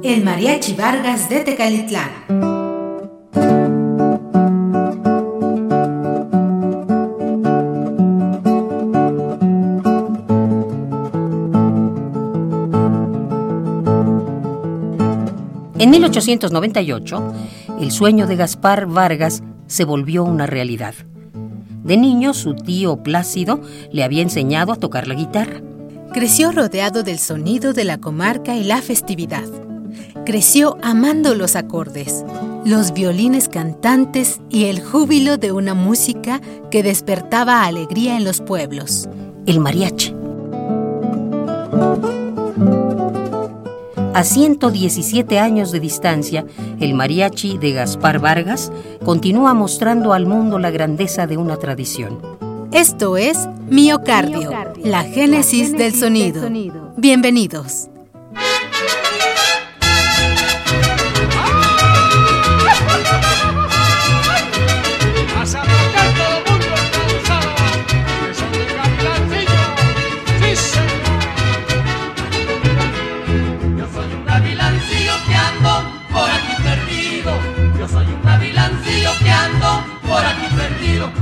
El Mariachi Vargas de Tecalitlán. En 1898, el sueño de Gaspar Vargas se volvió una realidad. De niño, su tío Plácido le había enseñado a tocar la guitarra. Creció rodeado del sonido de la comarca y la festividad. Creció amando los acordes, los violines cantantes y el júbilo de una música que despertaba alegría en los pueblos. El mariachi. A 117 años de distancia, el mariachi de Gaspar Vargas continúa mostrando al mundo la grandeza de una tradición. Esto es Miocardio, la génesis, del, sonido. del sonido. Bienvenidos.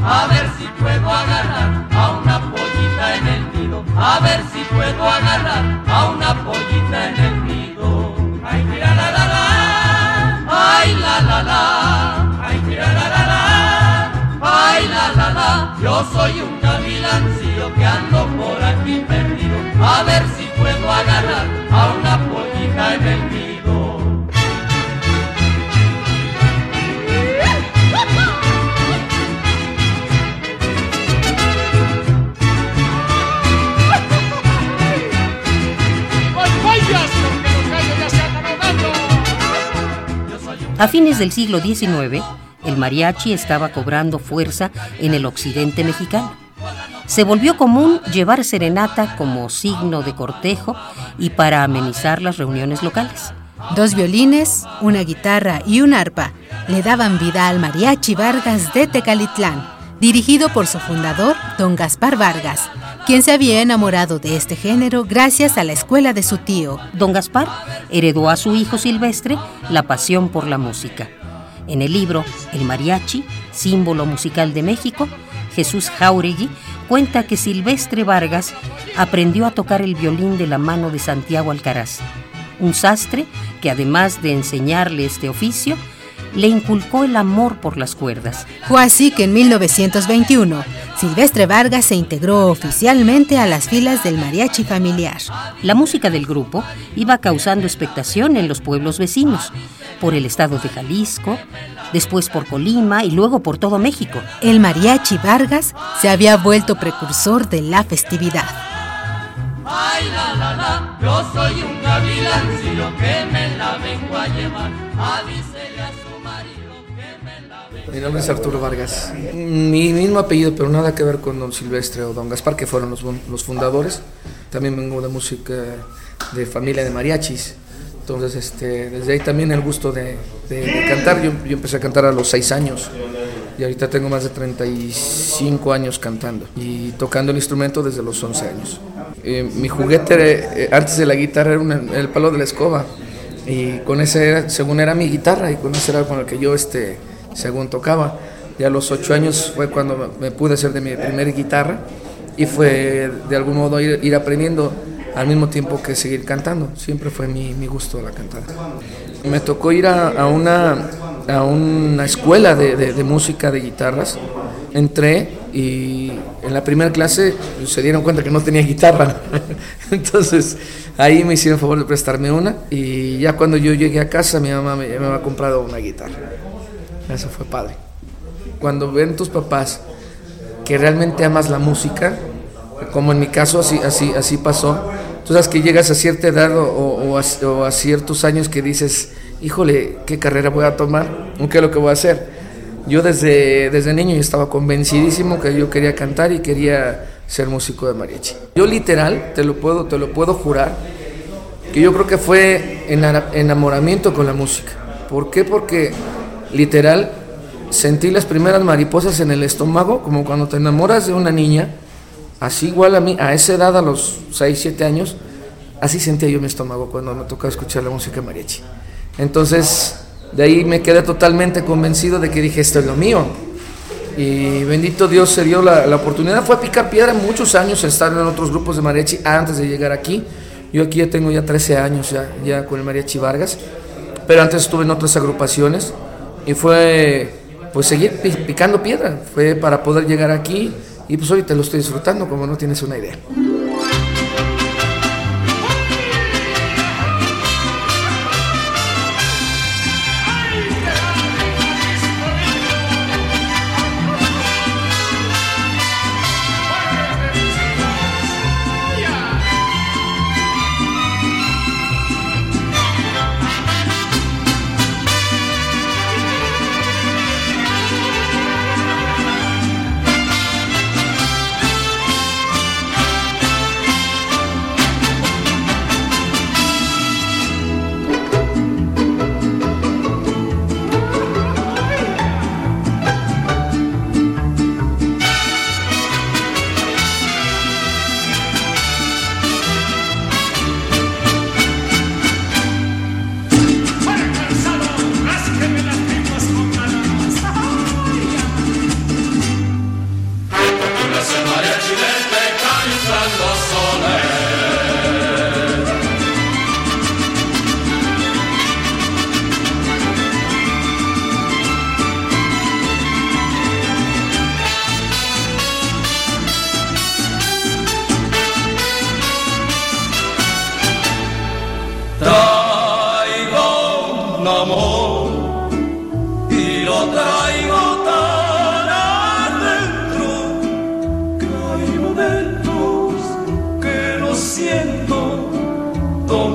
A ver si puedo agarrar a una pollita en el nido, a ver si puedo agarrar a una pollita en el nido. Ay, mira la la la, ay la la la, ay mira la la la, ay la la la. Yo soy un gavilancillo que ando por aquí perdido, a ver si puedo agarrar a una pollita en el nido. A fines del siglo XIX, el mariachi estaba cobrando fuerza en el occidente mexicano. Se volvió común llevar serenata como signo de cortejo y para amenizar las reuniones locales. Dos violines, una guitarra y un arpa le daban vida al mariachi Vargas de Tecalitlán, dirigido por su fundador, don Gaspar Vargas, quien se había enamorado de este género gracias a la escuela de su tío. Don Gaspar heredó a su hijo Silvestre la pasión por la música. En el libro El mariachi, símbolo musical de México, Jesús Jauregui cuenta que Silvestre Vargas aprendió a tocar el violín de la mano de Santiago Alcaraz, un sastre que además de enseñarle este oficio, le inculcó el amor por las cuerdas. Fue así que en 1921, Silvestre Vargas se integró oficialmente a las filas del mariachi familiar. La música del grupo iba causando expectación en los pueblos vecinos, por el estado de Jalisco, después por Colima y luego por todo México. El mariachi Vargas se había vuelto precursor de la festividad. Ay, la, la, la, yo soy un que me la vengo a llevar. Mi nombre es Arturo Vargas. Mi mismo apellido, pero nada que ver con don Silvestre o don Gaspar, que fueron los, fundadores. También vengo de música de familia de mariachis. Entonces, este, desde ahí también el gusto de, cantar. Yo, empecé a cantar a los seis años y ahorita tengo más de 35 años cantando y tocando el instrumento desde los 11 años. Eh, mi juguete eh, antes de la guitarra era el palo de la escoba y con ese, según era mi guitarra y con ese era con el que yo este, según tocaba. Ya a los ocho años fue cuando me pude hacer de mi primera guitarra y fue de algún modo ir, aprendiendo al mismo tiempo que seguir cantando. Siempre fue mi, gusto la cantada. Me tocó ir a, una, a una escuela de, de, música de guitarras. Entré y en la primera clase se dieron cuenta que no tenía guitarra. Entonces ahí me hicieron favor de prestarme una y ya cuando yo llegué a casa mi mamá me, me había comprado una guitarra. Eso fue padre. Cuando ven tus papás que realmente amas la música, como en mi caso así, así, así pasó, tú sabes que llegas a cierta edad o, a, ciertos años que dices, híjole, ¿qué carrera voy a tomar? ¿Qué es lo que voy a hacer? Yo desde, desde niño estaba convencidísimo que yo quería cantar y quería ser músico de mariachi. Yo literal, te lo puedo, te lo puedo jurar, que yo creo que fue enamoramiento con la música. ¿Por qué? Porque literal sentí las primeras mariposas en el estómago, como cuando te enamoras de una niña, así igual a mí, a esa edad, a los 6, 7 años, así sentía yo mi estómago cuando me tocaba escuchar la música mariachi. Entonces, de ahí me quedé totalmente convencido de que dije, esto es lo mío. Y bendito Dios se dio la, la oportunidad. Fue a picar piedra muchos años, estar en otros grupos de mariachi antes de llegar aquí. Yo aquí ya tengo ya 13 años ya, ya con el mariachi Vargas, pero antes estuve en otras agrupaciones y fue pues seguir picando piedra, fue para poder llegar aquí y pues ahorita lo estoy disfrutando como no tienes una idea.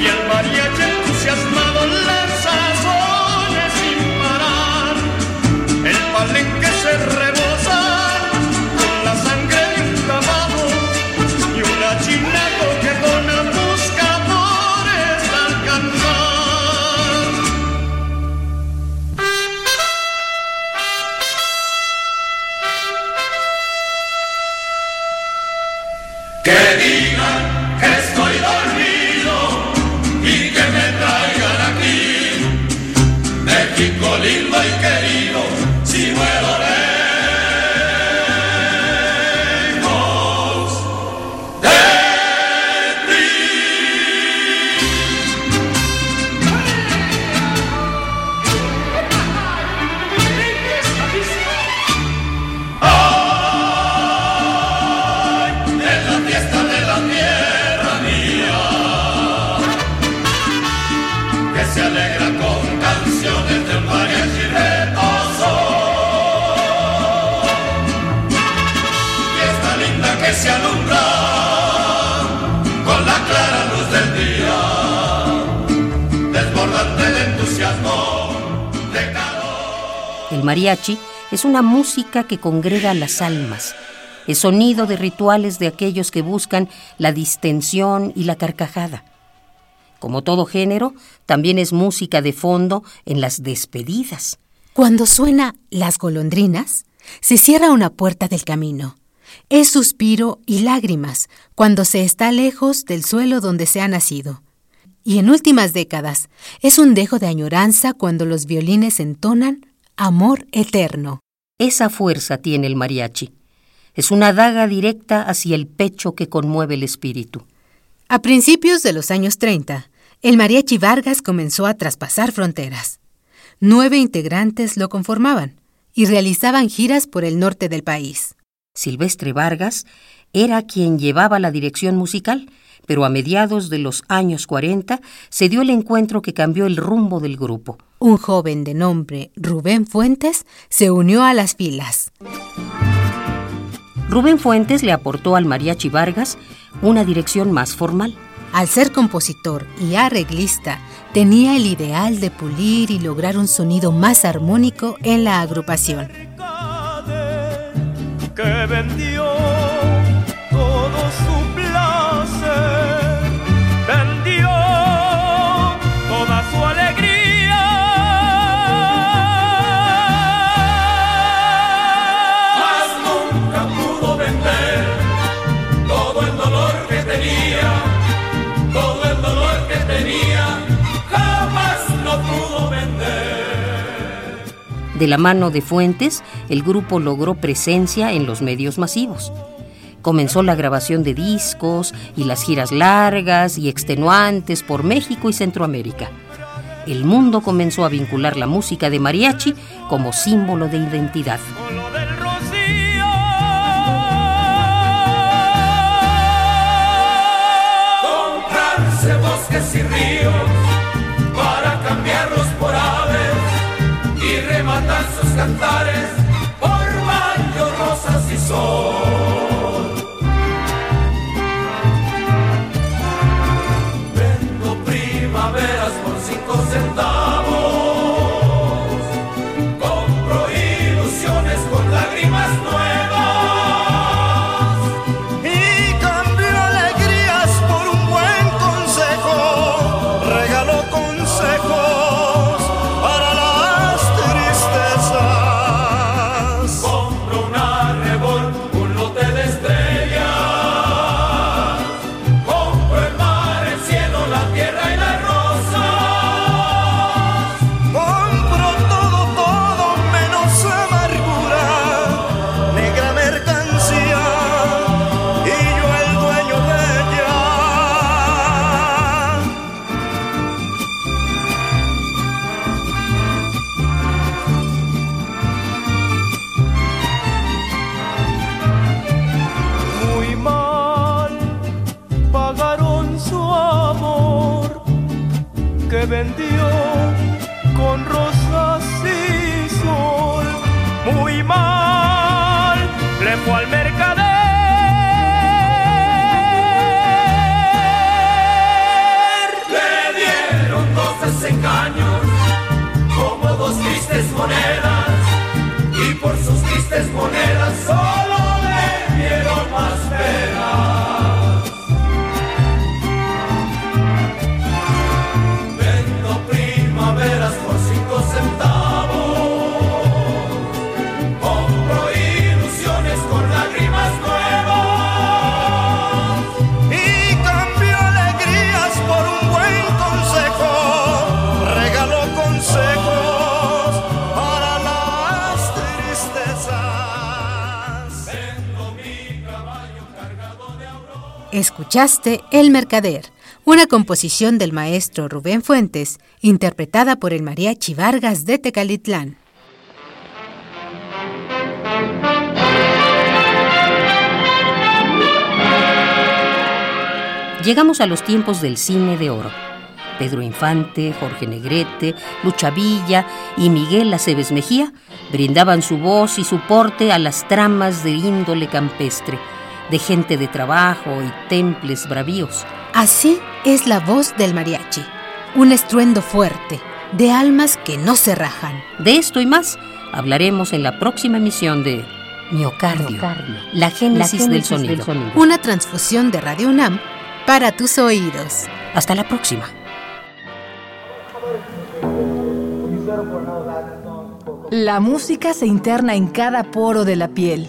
Y el mariachi entusiasmado lanza sones sin parar. El palenque se rebosa con la sangre de un caballo y una chinaco que dona buscadores alcanzar. Que digan que estoy dormido Mariachi es una música que congrega las almas. Es sonido de rituales de aquellos que buscan la distensión y la carcajada. Como todo género, también es música de fondo en las despedidas. Cuando suena Las golondrinas, se cierra una puerta del camino. Es suspiro y lágrimas cuando se está lejos del suelo donde se ha nacido. Y en últimas décadas, es un dejo de añoranza cuando los violines entonan Amor eterno. Esa fuerza tiene el mariachi. Es una daga directa hacia el pecho que conmueve el espíritu. A principios de los años 30, el Mariachi Vargas comenzó a traspasar fronteras. Nueve integrantes lo conformaban y realizaban giras por el norte del país. Silvestre Vargas era quien llevaba la dirección musical, pero a mediados de los años 40 se dio el encuentro que cambió el rumbo del grupo. Un joven de nombre Rubén Fuentes se unió a las filas. Rubén Fuentes le aportó al Mariachi Vargas una dirección más formal. Al ser compositor y arreglista, tenía el ideal de pulir y lograr un sonido más armónico en la agrupación. Que vendió De la mano de Fuentes, el grupo logró presencia en los medios masivos. Comenzó la grabación de discos y las giras largas y extenuantes por México y Centroamérica. El mundo comenzó a vincular la música de mariachi como símbolo de identidad. Bosques y ríos cantares por baños, rosas y sol. Vendió con rosas y sol. Muy mal le fue al mercader. Le dieron dos desengaños, como dos tristes monedas. Y por sus tristes monedas Escuchaste El Mercader, una composición del maestro Rubén Fuentes, interpretada por el Mariachi Vargas de Tecalitlán. Llegamos a los tiempos del cine de oro. Pedro Infante, Jorge Negrete, Lucha Villa y Miguel Aceves Mejía brindaban su voz y su porte a las tramas de índole campestre, de gente de trabajo y temples bravíos. Así es la voz del mariachi, un estruendo fuerte, de almas que no se rajan. De esto y más hablaremos en la próxima emisión de Miocardio, la génesis, del, sonido. Una transfusión de Radio UNAM para tus oídos. Hasta la próxima. La música se interna en cada poro de la piel,